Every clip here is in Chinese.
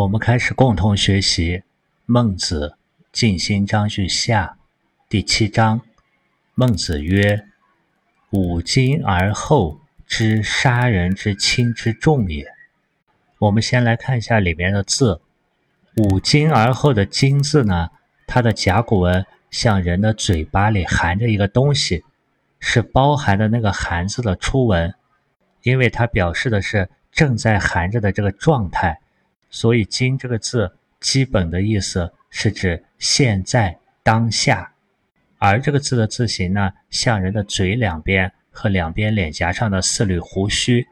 我们开始共同学习《孟子尽心章句下》第七章。孟子曰：“五经而后知杀人之轻之重也。”我们先来看一下里面的字，“五经而后”的“经”字呢，它的甲骨文像人的嘴巴里含着一个东西，是包含的那个“含”字的初文，因为它表示的是正在含着的这个状态。所以“今”这个字基本的意思是指现在、当下，而这个字的字形呢，像人的嘴两边和两边脸颊上的四缕胡须，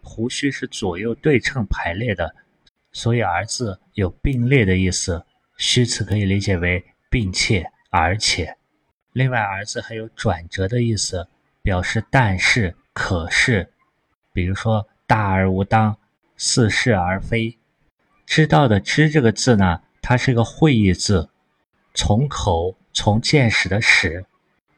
胡须是左右对称排列的，所以“而”字有并列的意思。虚词可以理解为并且、而且。另外，“而”字还有转折的意思，表示但是、可是，比如说“大而无当，似是而非”。知道的“知”这个字呢，它是一个会意字，从口从见识的始，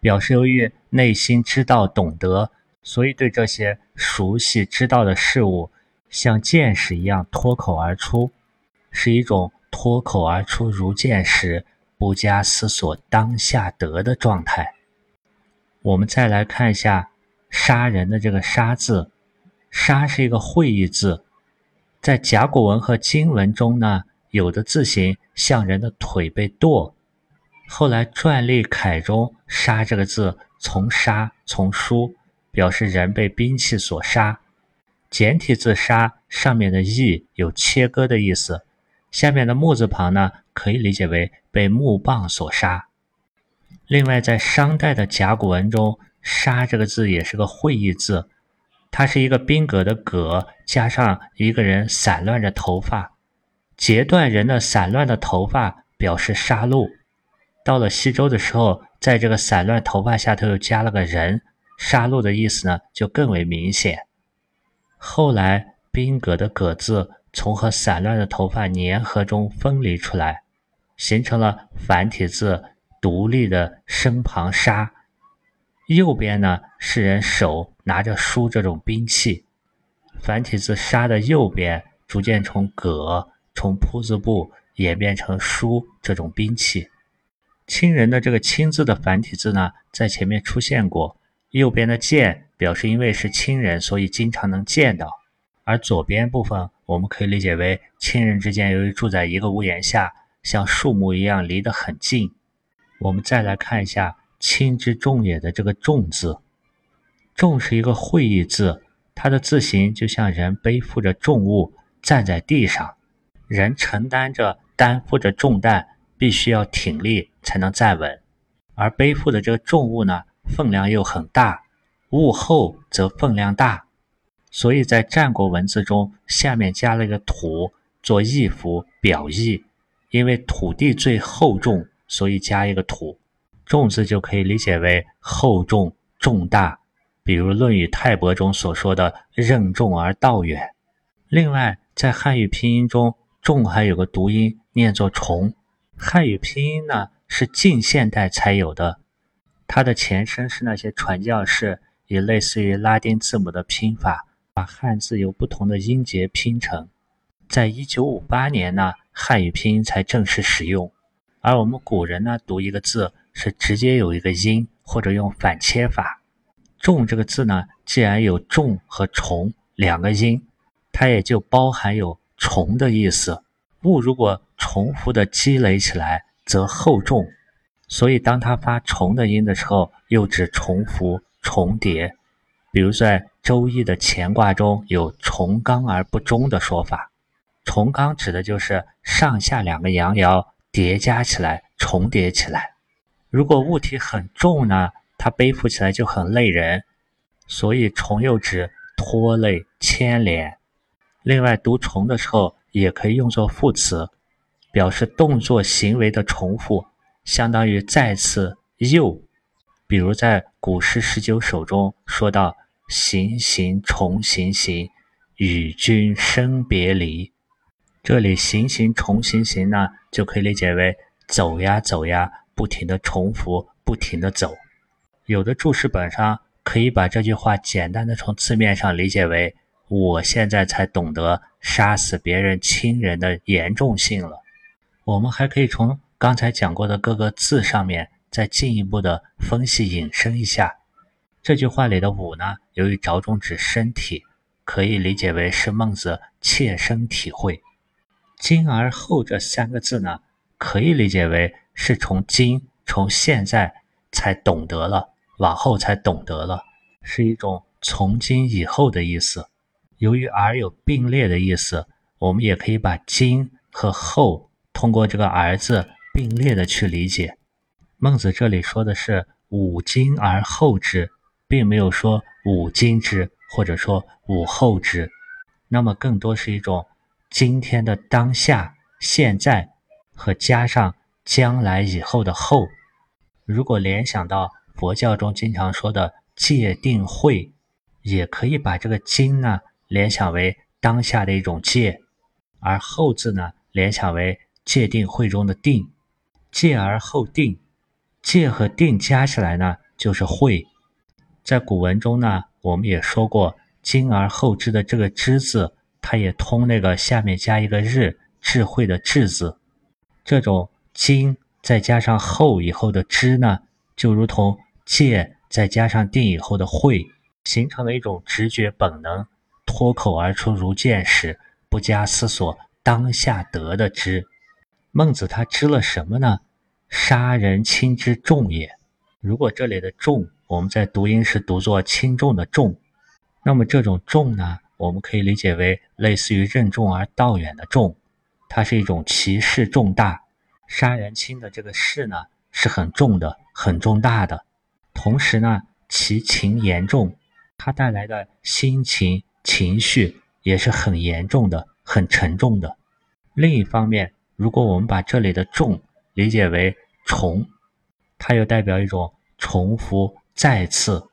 表示由于内心知道懂得，所以对这些熟悉知道的事物，像见识一样脱口而出，是一种脱口而出如见识，不加思索当下得的状态。我们再来看一下“杀人”的这个“杀”字，“杀”是一个会意字。在甲骨文和金文中呢，有的字形像人的腿被剁。后来篆隶楷中“杀”这个字从杀从书，表示人被兵器所杀。简体字“杀”上面的“义”有切割的意思，下面的木字旁呢，可以理解为被木棒所杀。另外，在商代的甲骨文中，“杀”这个字也是个会意字。它是一个宾格的“格”，加上一个人散乱着头发，截断人的散乱的头发，表示杀戮。到了西周的时候，在这个散乱头发下头又加了个人，杀戮的意思呢就更为明显。后来宾格的“格”字从和散乱的头发粘合中分离出来，形成了繁体字独立的身旁“杀”。右边呢是人手拿着书这种兵器，繁体字“杀”的右边逐渐从“戈”从铺字部演变成书这种兵器。亲人的这个“亲”字的繁体字呢，在前面出现过。右边的“见”表示因为是亲人，所以经常能见到；而左边部分我们可以理解为亲人之间由于住在一个屋檐下，像树木一样离得很近。我们再来看一下。轻之重也的这个重字，重是一个会意字，它的字形就像人背负着重物站在地上，人承担着担负着重担，必须要挺立才能站稳。而背负的这个重物呢，分量又很大，物厚则分量大，所以在战国文字中下面加了一个土做意符表意，因为土地最厚重，所以加一个土。重字就可以理解为厚重、重大，比如《论语泰伯》中所说的“任重而道远”。另外，在汉语拼音中，“重”还有个读音，念作“重”。汉语拼音呢是近现代才有的，它的前身是那些传教士以类似于拉丁字母的拼法，把汉字由不同的音节拼成。在一九五八年呢，汉语拼音才正式使用。而我们古人呢，读一个字。是直接有一个音，或者用反切法。重这个字呢，既然有重和重两个音，它也就包含有重的意思。物如果重复的积累起来，则厚重。所以当它发重的音的时候，又指重复、重叠。比如在《周易》的乾卦中有“重刚而不中”的说法。重刚指的就是上下两个阳爻叠加起来、重叠起来。如果物体很重呢，它背负起来就很累人，所以重又指拖累、牵连。另外，读重的时候也可以用作副词，表示动作行为的重复，相当于再次又。比如在古诗十九首中说到“行行重行行，与君生别离”，这里“行行重行行”呢，就可以理解为走呀走呀。不停的重复，不停的走。有的注释本上可以把这句话简单的从字面上理解为我现在才懂得杀死别人亲人的严重性了。我们还可以从刚才讲过的各个字上面再进一步的分析引申一下。这句话里的“武”呢，由于着重指身体，可以理解为是孟子切身体会。今而后这三个字呢，可以理解为是从今、从现在才懂得了，往后才懂得了，是一种从今以后的意思。由于“而”有并列的意思，我们也可以把“今”和“后”通过这个“而”字并列的去理解。孟子这里说的是“吾今而后之”，并没有说“吾今之”或者说“吾后之”，那么更多是一种今天的当下、现在和加上将来以后的“后”。如果联想到佛教中经常说的戒定慧，也可以把这个“今”呢。联想为当下的一种戒，而后字呢，联想为戒定慧中的定，戒而后定，戒和定加起来呢，就是慧。在古文中呢，我们也说过，今而后知的这个知字，它也通那个下面加一个日，智慧的智字。这种今再加上后以后的知呢，就如同戒再加上定以后的慧，形成了一种直觉本能。脱口而出如箭矢，不加思索，当下得的知。孟子他知了什么呢？杀人轻之重也。如果这里的重，我们在读音时读作轻重的重，那么这种重呢，我们可以理解为类似于任重而道远的重，它是一种其事重大。杀人亲的这个事呢，是很重的，很重大的。同时呢，其情严重，它带来的心情。情绪也是很严重的、很沉重的。另一方面，如果我们把这里的“重”理解为重，它又代表一种重复、再次。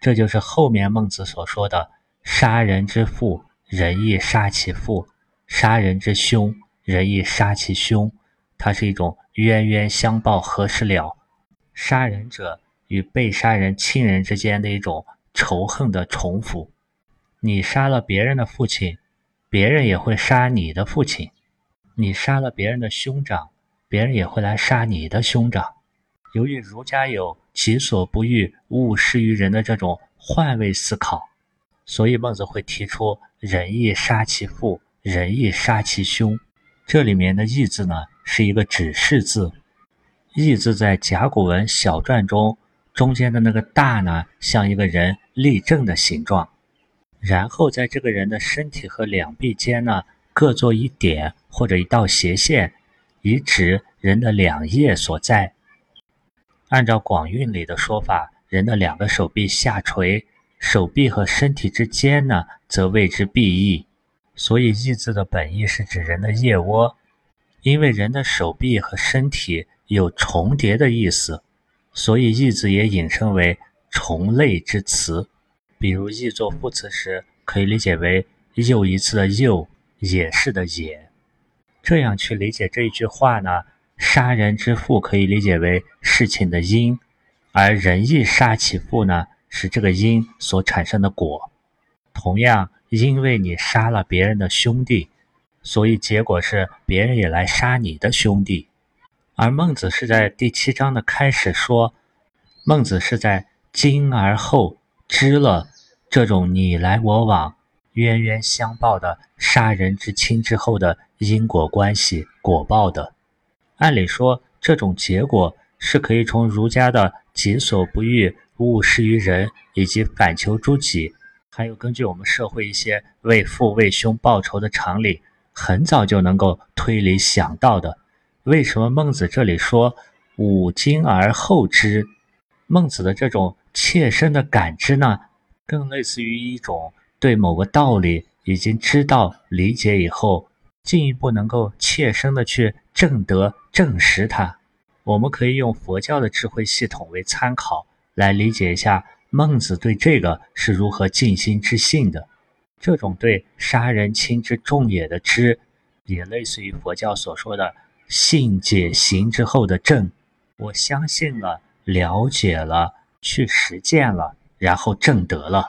这就是后面孟子所说的“杀人之父，人亦杀其父；杀人之兄，人亦杀其兄。”它是一种冤冤相报何时了？杀人者与被杀人亲人之间的一种仇恨的重复。你杀了别人的父亲，别人也会杀你的父亲；你杀了别人的兄长，别人也会来杀你的兄长。由于儒家有“己所不欲，勿施于人”的这种换位思考，所以孟子会提出“仁义杀其父，仁义杀其兄”。这里面的“义”字呢，是一个指示字，“意”字在甲骨文小篆中中间的那个“大”呢，像一个人立正的形状。然后在这个人的身体和两臂间呢，各做一点或者一道斜线，以指人的两腋所在。按照广韵里的说法，人的两个手臂下垂，手臂和身体之间呢，则谓之臂翼。所以“翼”字的本意是指人的腋窝。因为人的手臂和身体有重叠的意思，所以“义”字也引申为重类之词。比如“义”做副词时，可以理解为又一次的“又”，也是的“也”。这样去理解这一句话呢？杀人之父可以理解为事情的因，而仁义杀其父呢，是这个因所产生的果。同样，因为你杀了别人的兄弟，所以结果是别人也来杀你的兄弟。而孟子是在第七章的开始说，孟子是在今而后。知了这种你来我往、冤冤相报的杀人之亲之后的因果关系果报的，按理说这种结果是可以从儒家的“己所不欲，勿施于人”以及反求诸己，还有根据我们社会一些为父为兄报仇的常理，很早就能够推理想到的。为什么孟子这里说“吾今而后知”？孟子的这种。切身的感知呢，更类似于一种对某个道理已经知道、理解以后，进一步能够切身的去证得、证实它。我们可以用佛教的智慧系统为参考，来理解一下孟子对这个是如何尽心之信的。这种对杀人亲之重也的知，也类似于佛教所说的信解行之后的证。我相信了，了解了。去实践了，然后证得了，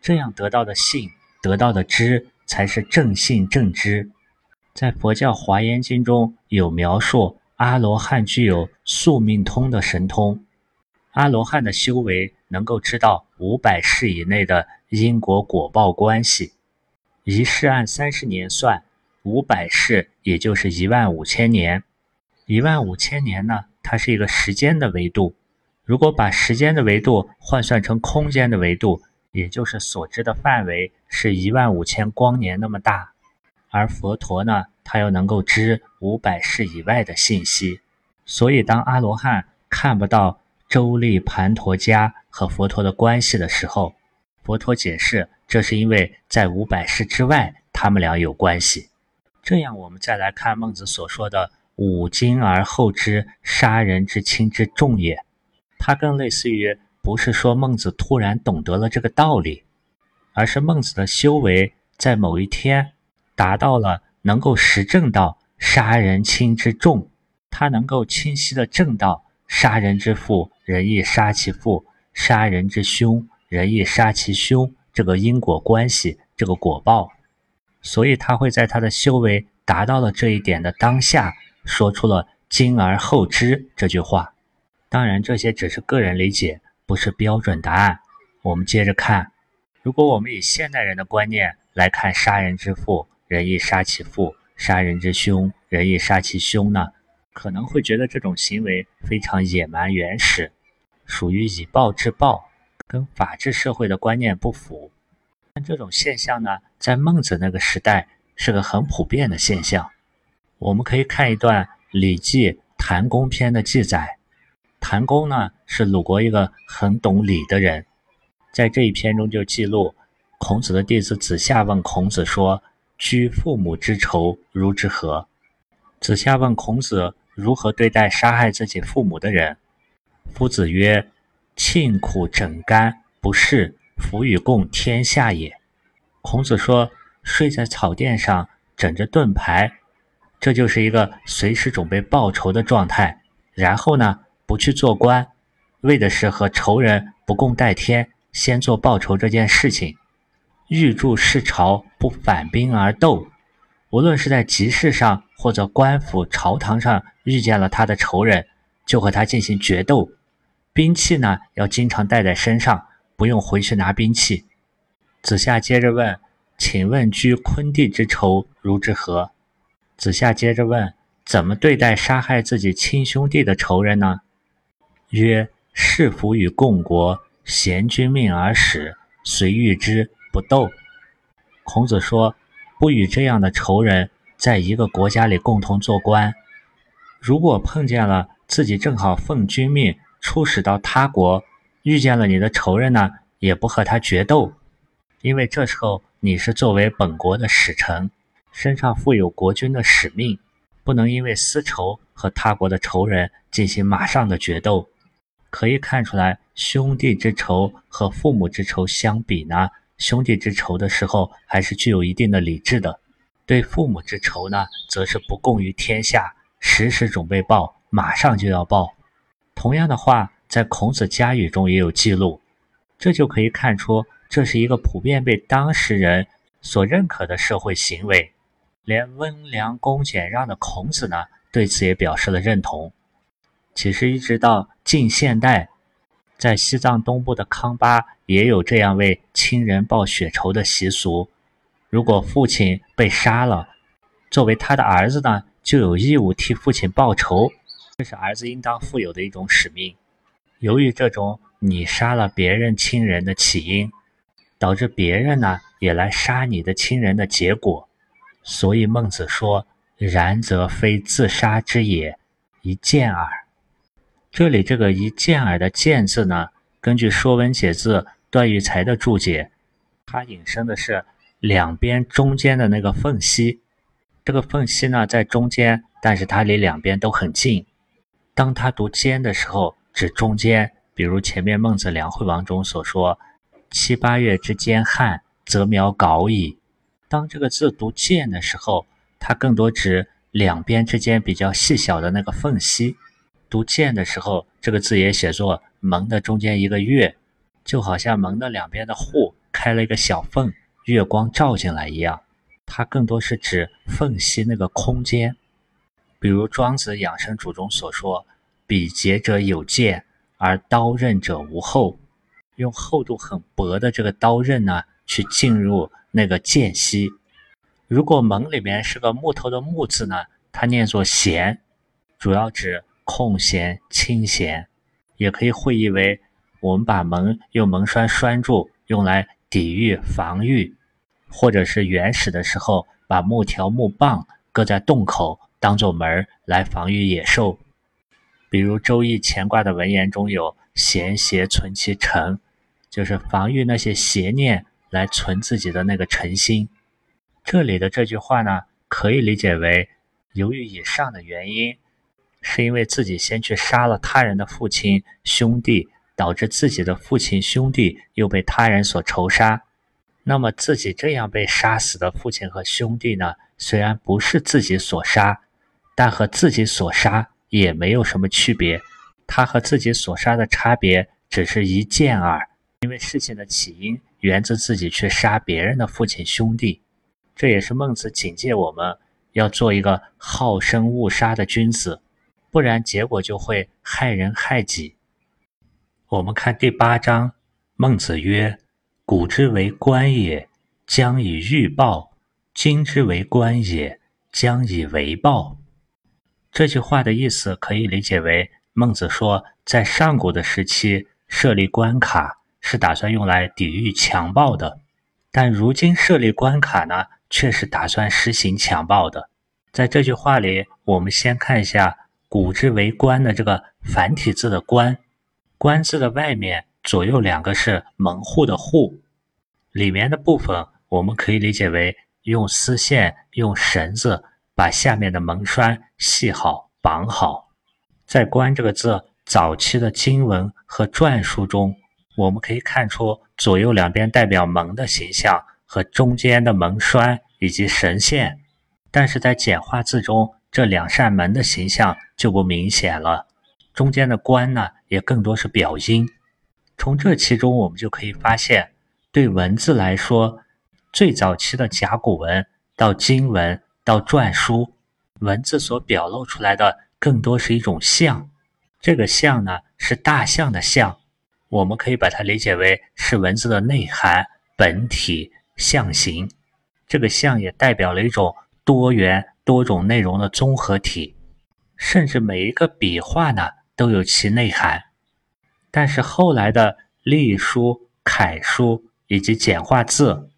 这样得到的信得到的知才是正信正知。在佛教华严经中有描述，阿罗汉具有宿命通的神通。阿罗汉的修为能够知道五百世以内的因果果报关系。一世按三十年算，五百世也就是一万五千年。一万五千年呢，它是一个时间的维度。如果把时间的维度换算成空间的维度，也就是所知的范围是一万五千光年那么大。而佛陀呢，他又能够知五百世以外的信息，所以当阿罗汉看不到周利盘陀迦和佛陀的关系的时候，佛陀解释，这是因为在五百世之外，他们俩有关系。这样，我们再来看孟子所说的“五经而后知杀人之轻之重也”，它更类似于不是说孟子突然懂得了这个道理，而是孟子的修为在某一天。达到了能够实证到杀人轻之重，他能够清晰的证到杀人之父人亦杀其父，杀人之兄人亦杀其兄这个因果关系，这个果报，所以他会在他的修为达到了这一点的当下，说出了“今而后知”这句话。当然，这些只是个人理解，不是标准答案。我们接着看，如果我们以现代人的观念来看杀人之父。人亦杀其父，杀人之兄，人亦杀其兄呢？可能会觉得这种行为非常野蛮原始，属于以暴制暴，跟法治社会的观念不符。但这种现象呢，在孟子那个时代是个很普遍的现象。我们可以看一段《礼记·谈公篇》的记载。谈公呢，是鲁国一个很懂礼的人，在这一篇中就记录孔子的弟子子夏问孔子说。居父母之仇，如之何？子夏问孔子如何对待杀害自己父母的人。夫子曰：“庆苦枕干，不是夫与共天下也。”孔子说：“睡在草垫上，枕着盾牌，这就是一个随时准备报仇的状态。然后呢，不去做官，为的是和仇人不共戴天，先做报仇这件事情。”欲助世朝，不反兵而斗。无论是在集市上，或者官府朝堂上遇见了他的仇人，就和他进行决斗。兵器呢，要经常带在身上，不用回去拿兵器。子夏接着问：“请问居昆地之仇如之何？”子夏接着问：“怎么对待杀害自己亲兄弟的仇人呢？”曰：“士服与共国，贤君命而使，随遇之。”不斗，孔子说：“不与这样的仇人在一个国家里共同做官。如果碰见了自己正好奉君命出使到他国，遇见了你的仇人呢，也不和他决斗，因为这时候你是作为本国的使臣，身上负有国君的使命，不能因为私仇和他国的仇人进行马上的决斗。可以看出来，兄弟之仇和父母之仇相比呢？”兄弟之仇的时候，还是具有一定的理智的；对父母之仇呢，则是不共于天下，时时准备报，马上就要报。同样的话，在孔子家语中也有记录，这就可以看出，这是一个普遍被当事人所认可的社会行为。连温良恭俭让的孔子呢，对此也表示了认同。其实，一直到近现代。在西藏东部的康巴也有这样为亲人报血仇的习俗。如果父亲被杀了，作为他的儿子呢，就有义务替父亲报仇，这是儿子应当负有的一种使命。由于这种你杀了别人亲人的起因，导致别人呢也来杀你的亲人的结果，所以孟子说：“然则非自杀之也，一见耳。”这里这个一见耳的见字呢，根据《说文解字》段玉裁的注解，它引申的是两边中间的那个缝隙。这个缝隙呢在中间，但是它离两边都很近。当他读间的时候，指中间。比如前面《孟子梁惠王》中所说：“七八月之间旱，则苗槁矣。”当这个字读间的时候，它更多指两边之间比较细小的那个缝隙。读“间”的时候，这个字也写作“门”的中间一个“月”，就好像门的两边的户开了一个小缝，月光照进来一样，它更多是指缝隙那个空间。比如《庄子养生主》中所说：“比劫者有剑，而刀刃者无厚。”用厚度很薄的这个刀刃呢，去进入那个间隙。如果门里面是个木头的木字呢，它念作弦，主要指空弦、清弦，也可以会意为我们把门用门栓拴住，用来抵御、防御，或者是原始的时候把木条、木棒搁在洞口。当做门来防御野兽，比如《周易》乾卦的文言中有“闲邪存其诚”，就是防御那些邪念来存自己的那个诚心。这里的这句话呢，可以理解为，由于以上的原因，是因为自己先去杀了他人的父亲兄弟，导致自己的父亲兄弟又被他人所仇杀。那么自己这样被杀死的父亲和兄弟呢，虽然不是自己所杀。但和自己所杀也没有什么区别，他和自己所杀的差别只是一件耳。因为事情的起因源自自己去杀别人的父亲兄弟，这也是孟子警戒我们要做一个好生恶杀的君子，不然结果就会害人害己。我们看第八章，孟子曰：“古之为官也，将以欲报；今之为官也，将以为报。”这句话的意思可以理解为，孟子说，在上古的时期设立关卡是打算用来抵御强暴的，但如今设立关卡呢，却是打算实行强暴的。在这句话里，我们先看一下“古之为官”的这个繁体字的“官”，“官”字的外面左右两个是门户的“户”，里面的部分我们可以理解为用丝线、用绳子。把下面的门栓系好、绑好。在“关”这个字早期的经文和篆书中，我们可以看出左右两边代表门的形象和中间的门栓以及绳线。但是在简化字中，这两扇门的形象就不明显了。中间的“关”呢，也更多是表音。从这其中，我们就可以发现，对文字来说，最早期的甲骨文到金文。到篆书，文字所表露出来的更多是一种象。这个象呢，是大象的象，我们可以把它理解为是文字的内涵本体象形。这个象也代表了一种多元多种内容的综合体，甚至每一个笔画呢都有其内涵。但是后来的隶书、楷书以及简化字，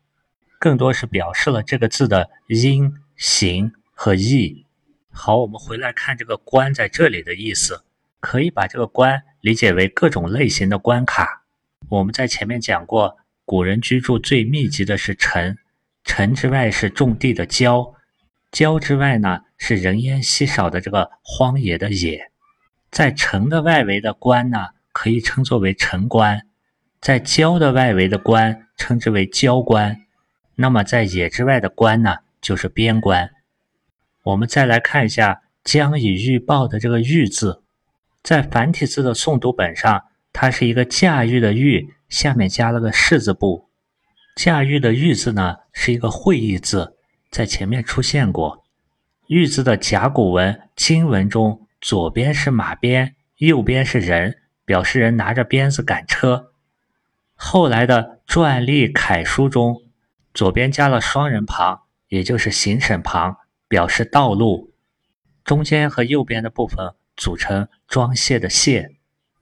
更多是表示了这个字的音。形和意，好，我们回来看这个“关”在这里的意思，可以把这个“关”理解为各种类型的关卡。我们在前面讲过，古人居住最密集的是城，城之外是种地的郊，郊之外呢是人烟稀少的这个荒野的野。在城的外围的关呢，可以称作为城关；在郊的外围的关，称之为郊关。那么在野之外的关呢？就是边关。我们再来看一下“将以欲报”的这个“欲”字，在繁体字的诵读本上，它是一个驾驭的“驭”，下面加了个士字部。驾驭的“驭”字呢，是一个会意字，在前面出现过。“驭”字的甲骨文、金文中，左边是马鞭，右边是人，表示人拿着鞭子赶车。后来的篆隶楷书中，左边加了双人旁。也就是行省旁，表示道路。中间和右边的部分组成装卸的卸，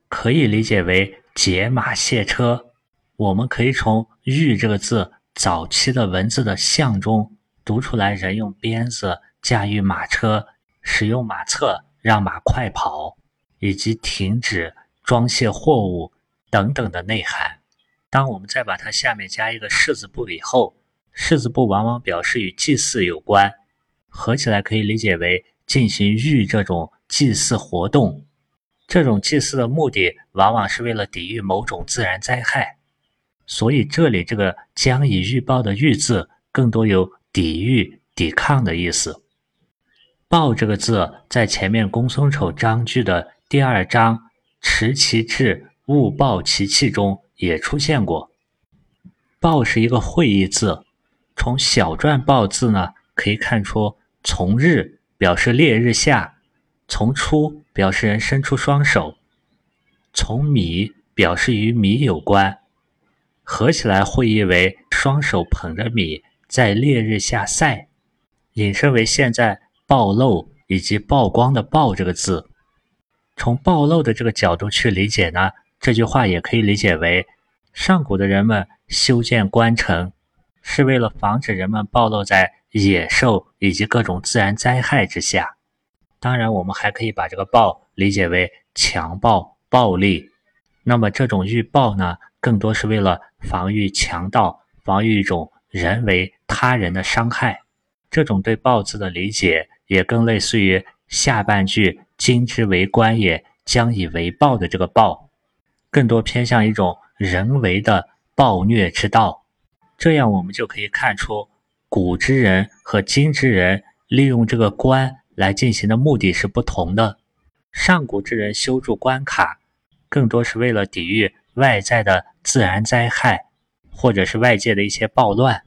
可以理解为解马卸车。我们可以从“御”这个字早期的文字的象中读出来，人用鞭子驾驭马车，使用马策让马快跑，以及停止装卸货物等等的内涵。当我们再把它下面加一个士字部以后。士字部往往表示与祭祀有关，合起来可以理解为进行御这种祭祀活动。这种祭祀的目的往往是为了抵御某种自然灾害，所以这里这个将以预报的预字更多有抵御、抵抗的意思。报这个字在前面公孙丑章句的第二章“持其志，勿暴其气”中也出现过。报是一个会意字。从小篆报字呢，可以看出从日表示烈日下，从出表示人伸出双手，从米表示与米有关，合起来会意为双手捧着米在烈日下晒，引申为现在暴露以及曝光的“曝”这个字。从暴露的这个角度去理解呢，这句话也可以理解为上古的人们修建关城。是为了防止人们暴露在野兽以及各种自然灾害之下。当然，我们还可以把这个“暴”理解为强暴、暴力。那么，这种预暴呢，更多是为了防御强盗，防御一种人为他人的伤害。这种对“暴”字的理解，也更类似于下半句“今之为官也，将以为暴”的这个“暴”，更多偏向一种人为的暴虐之道。这样，我们就可以看出，古之人和今之人利用这个关来进行的目的是不同的。上古之人修筑关卡，更多是为了抵御外在的自然灾害，或者是外界的一些暴乱，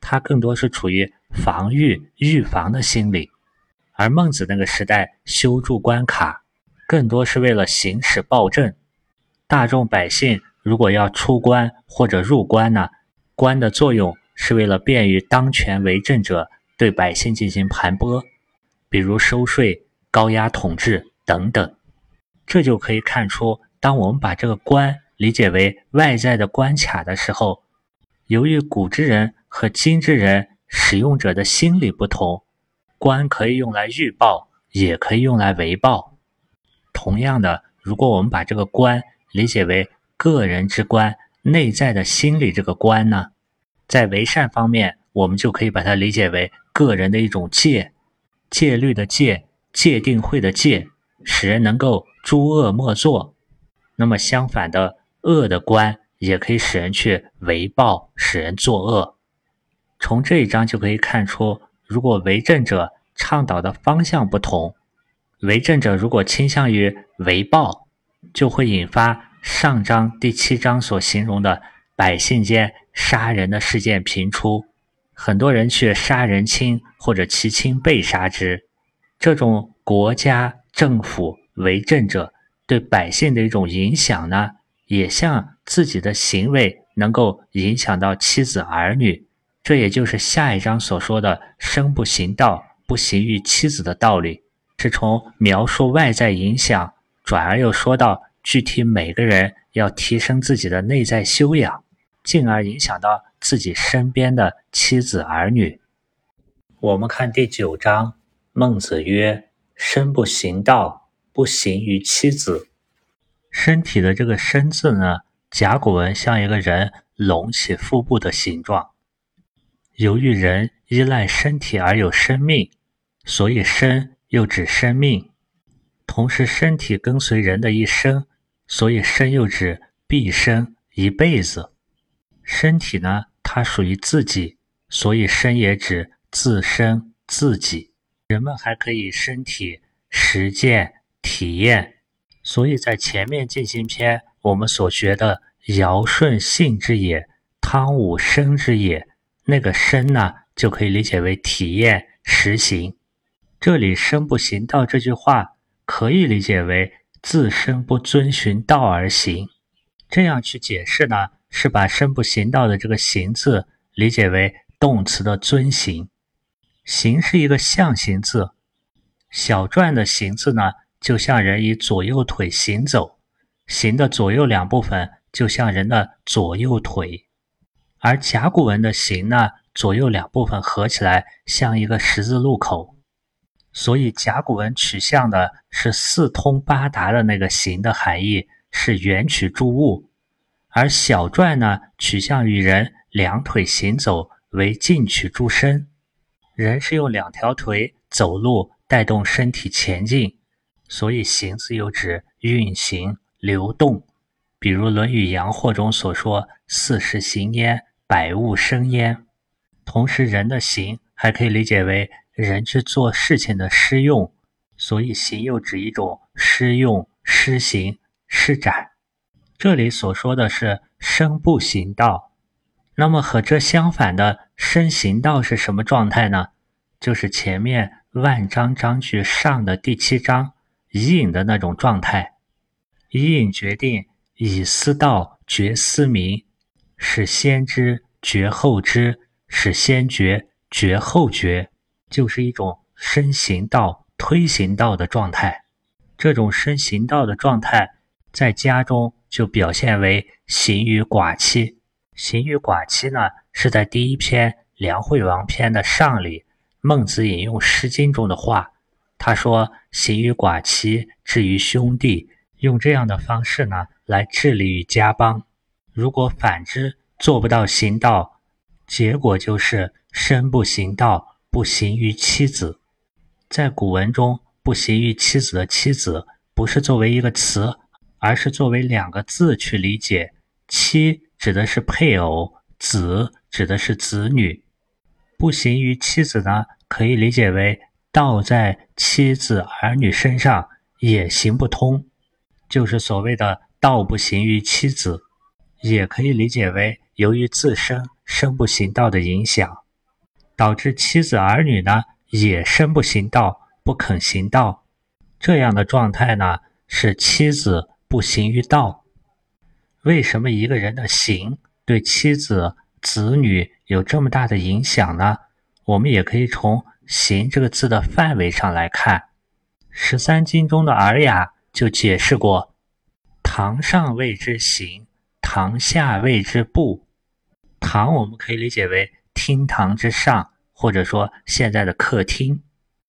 他更多是处于防御、预防的心理。而孟子那个时代修筑关卡，更多是为了行使暴政。大众百姓如果要出关或者入关呢？官的作用是为了便于当权为政者对百姓进行盘剥，比如收税、高压统治等等。这就可以看出，当我们把这个官理解为外在的关卡的时候，由于古之人和今之人使用者的心理不同，官可以用来预报，也可以用来为报。同样的，如果我们把这个官理解为个人之官，内在的心理这个观呢，在为善方面，我们就可以把它理解为个人的一种戒，戒律的戒，戒定慧的戒，使人能够诸恶莫作。那么相反的，恶的观也可以使人去为暴，使人作恶。从这一章就可以看出，如果为政者倡导的方向不同，为政者如果倾向于为暴，就会引发。上章第七章所形容的百姓间杀人的事件频出，很多人去杀人亲或者其亲被杀之。这种国家政府为政者对百姓的一种影响呢，也像自己的行为能够影响到妻子儿女。这也就是下一章所说的“生不行道，不行于妻子”的道理，是从描述外在影响转而又说到。具体每个人要提升自己的内在修养，进而影响到自己身边的妻子儿女。我们看第九章，孟子曰：“身不行道，不行于妻子。”身体的这个“身”字呢，甲骨文像一个人隆起腹部的形状。由于人依赖身体而有生命，所以“身”又指生命，同时身体跟随人的一生。所以生又指毕生一辈子，身体呢，它属于自己，所以生也指自身自己。人们还可以身体实践体验，所以在前面进行篇我们所学的尧舜性之也，汤武生之也，那个生呢，就可以理解为体验实行。这里生不行道这句话可以理解为。自身不遵循道而行，这样去解释呢，是把“身不行道”的这个“行”字理解为动词的遵行。行是一个象形字，小篆的“行”字呢，就像人以左右腿行走，行的左右两部分就像人的左右腿，而甲骨文的“行”呢，左右两部分合起来像一个十字路口。所以甲骨文取象的是四通八达的那个形的含义，是圆取诸物；而小篆呢，取象于人两腿行走为进取诸身。人是用两条腿走路带动身体前进，所以行字又指运行、流动。比如《论语阳货》中所说：“四时行焉，百物生焉。”同时，人的行还可以理解为。人之做事情的施用，所以行又指一种施用、施行、施展。这里所说的是生不行道，那么和这相反的身行道是什么状态呢？就是前面万章章句上的第七章以隐的那种状态。以隐决定以思道觉思明，使先知觉后知，使先觉觉后觉，就是一种身行道推行道的状态。这种身行道的状态，在家中就表现为行于寡妻。行于寡妻呢，是在第一篇《梁惠王篇》的上里，孟子引用《诗经》中的话，他说：“行于寡妻，至于兄弟，用这样的方式呢来治理于家邦。如果反之，做不到行道，结果就是身不行道，不行于妻子。在古文中，不行于妻子的妻子，不是作为一个词，而是作为两个字去理解，妻。”指的是配偶，子指的是子女，不行于妻子呢，可以理解为道在妻子儿女身上也行不通，就是所谓的道不行于妻子，也可以理解为由于自身身不行道的影响，导致妻子儿女呢也身不行道，不肯行道，这样的状态呢是妻子不行于道。为什么一个人的行对妻子、子女有这么大的影响呢？我们也可以从“行”这个字的范围上来看，《十三经》中的《尔雅》就解释过：“堂上谓之行，堂下谓之步。”堂我们可以理解为厅堂之上，或者说现在的客厅。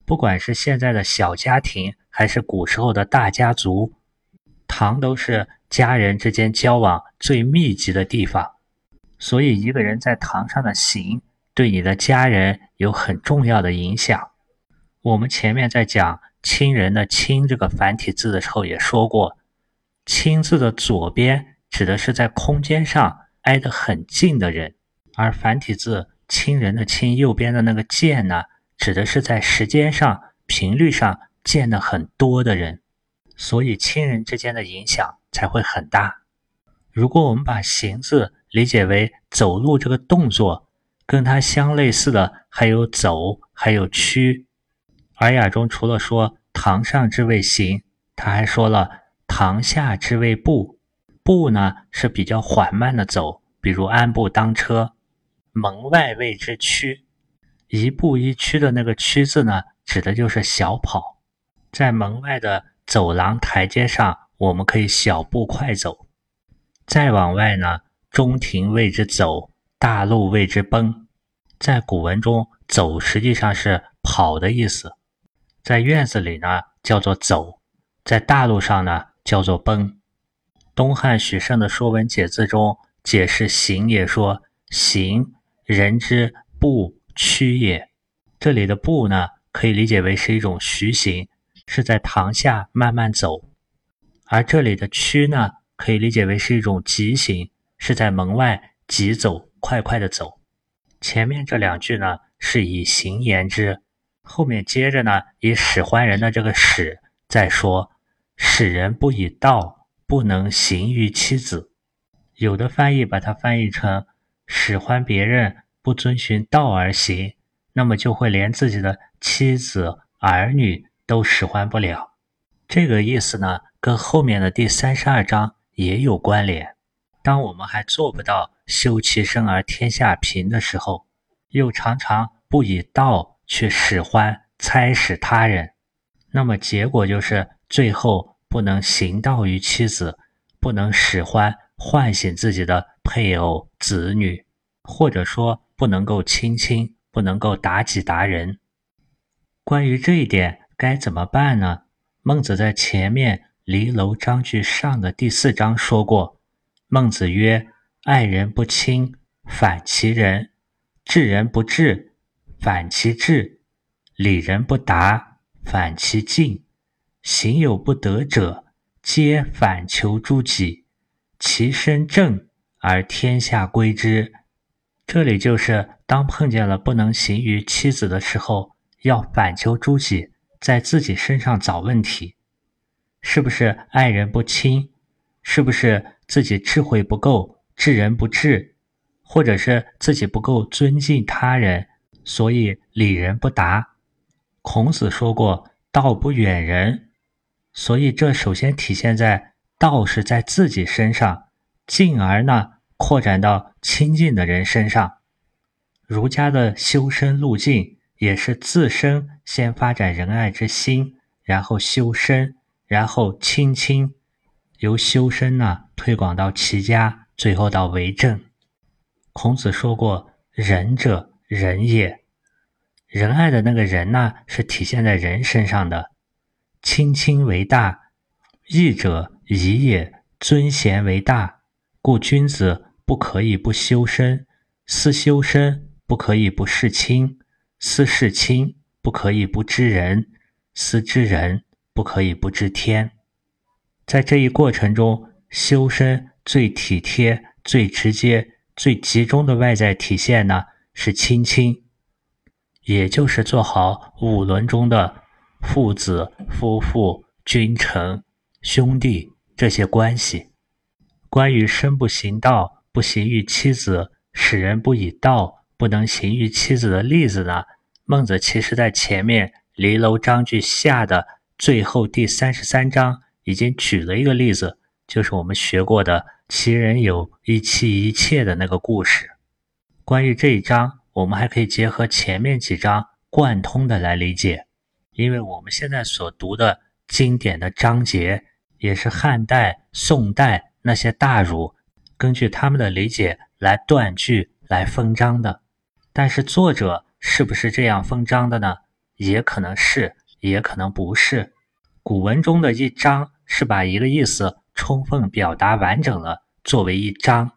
不管是现在的小家庭，还是古时候的大家族，堂都是。家人之间交往最密集的地方，所以一个人在堂上的行，对你的家人有很重要的影响。我们前面在讲亲人的“亲”这个繁体字的时候也说过，“亲”字的左边指的是在空间上挨得很近的人，而繁体字“亲人”的“亲”右边的那个“见”呢，指的是在时间上、频率上见的很多的人。所以亲人之间的影响。才会很大。如果我们把“行”字理解为走路这个动作，跟它相类似的还有走，还有趋。尔雅中除了说堂上之谓行，他还说了堂下之谓步。步呢是比较缓慢的走，比如安步当车。门外谓之趋，一步一趋的那个趋字呢，指的就是小跑，在门外的走廊台阶上。我们可以小步快走，再往外呢，中庭谓之走，大路谓之奔。在古文中，走实际上是跑的意思，在院子里呢叫做走，在大路上呢叫做奔。东汉许慎的《说文解字》中解释行也说：“行，人之不趋也。”这里的不呢，可以理解为是一种徐行，是在堂下慢慢走。而这里的趋呢，可以理解为是一种急行，是在门外急走，快快的走。前面这两句呢，是以行言之，后面接着呢，以使唤人的这个使，在说使人不以道，不能行于妻子。有的翻译把它翻译成使唤别人不遵循道而行，那么就会连自己的妻子儿女都使唤不了。这个意思呢？跟后面的第三十二章也有关联。当我们还做不到修其身而天下平的时候，又常常不以道去使唤、差使他人，那么结果就是最后不能行道于妻子，不能使唤、唤醒自己的配偶、子女，或者说不能够亲亲，不能够达己达人。关于这一点该怎么办呢？孟子在前面。离楼章句上的第四章说过，孟子曰：“爱人不亲，反其仁；治人不治，反其智；礼人不达，反其敬；行有不得者，皆反求诸己。其身正而天下归之。”这里就是当碰见了不能行于妻子的时候，要反求诸己，在自己身上找问题。是不是爱人不亲？是不是自己智慧不够，治人不治？或者是自己不够尊敬他人，所以礼人不达。孔子说过“道不远人”，所以这首先体现在道是在自己身上，进而呢扩展到亲近的人身上。儒家的修身路径也是自身先发展仁爱之心，然后修身，然后亲亲，由修身呢推广到齐家，最后到为政。孔子说过：“仁者，仁也。仁爱的那个人呢，是体现在人身上的。亲亲为大，义者宜也。尊贤为大，故君子不可以不修身。思修身。”不可以不事亲，思事亲；不可以不知人，思知人；不可以不知天。在这一过程中，修身最体贴、最直接、最集中的外在体现呢，是亲亲，也就是做好五伦中的父子、夫妇、君臣、兄弟这些关系。关于身不行道，不行于妻子，使人不以道。不能行于妻子的例子呢？孟子其实在前面《离楼章句下》的最后第三十三章已经举了一个例子，就是我们学过的“其人有一妻一妾”的那个故事。关于这一章，我们还可以结合前面几章贯通的来理解，因为我们现在所读的经典的章节，也是汉代、宋代那些大儒根据他们的理解来断句、来分章的。但是作者是不是这样分章的呢？也可能是，也可能不是。古文中的一章是把一个意思充分表达完整了，作为一章，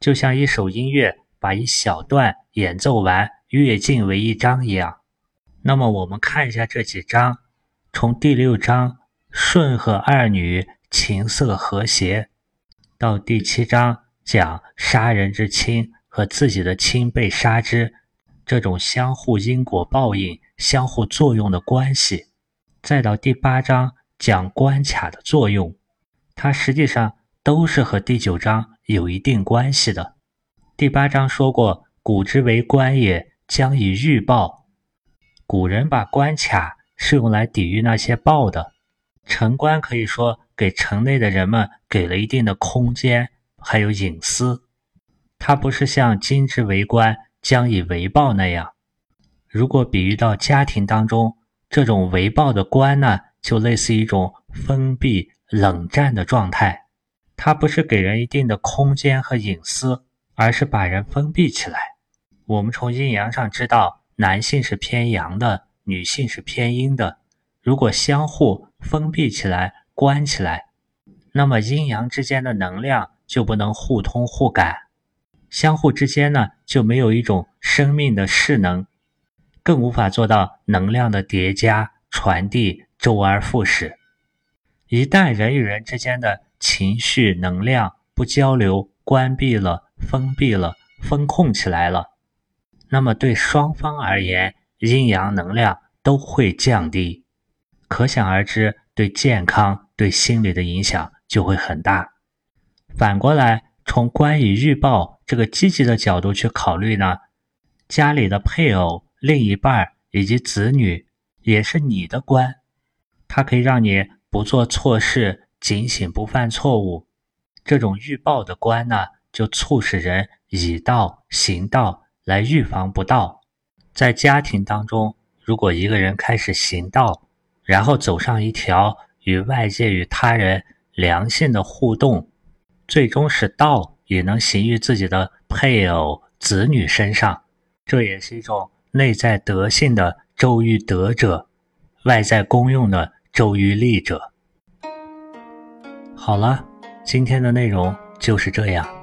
就像一首音乐把一小段演奏完，乐尽为一章一样。那么我们看一下这几章，从第六章舜和二女琴瑟和谐，到第七章讲杀人之亲和自己的亲被杀之。这种相互因果报应、相互作用的关系，再到第八章讲关卡的作用，它实际上都是和第九章有一定关系的。第八章说过：“古之为关也，将以御报。”古人把关卡是用来抵御那些报的。城关可以说给城内的人们给了一定的空间，还有隐私。它不是像今之为官。将以为报那样，如果比喻到家庭当中，这种为报的关呢，就类似一种封闭、冷战的状态。它不是给人一定的空间和隐私，而是把人封闭起来。我们从阴阳上知道，男性是偏阳的，女性是偏阴的。如果相互封闭起来、关起来，那么阴阳之间的能量就不能互通互感。相互之间呢，就没有一种生命的势能，更无法做到能量的叠加、传递、周而复始。一旦人与人之间的情绪能量不交流、关闭了、封闭了、封控起来了，那么对双方而言，阴阳能量都会降低，可想而知，对健康、对心理的影响就会很大。反过来，从关以预报。这个积极的角度去考虑呢，家里的配偶、另一半以及子女也是你的官，它可以让你不做错事，警醒不犯错误。这种预报的官呢，就促使人以道行道来预防不道。在家庭当中，如果一个人开始行道，然后走上一条与外界与他人良性的互动，最终使道。也能行于自己的配偶、子女身上，这也是一种内在德性的周于德者，外在功用的周于利者。好了，今天的内容就是这样。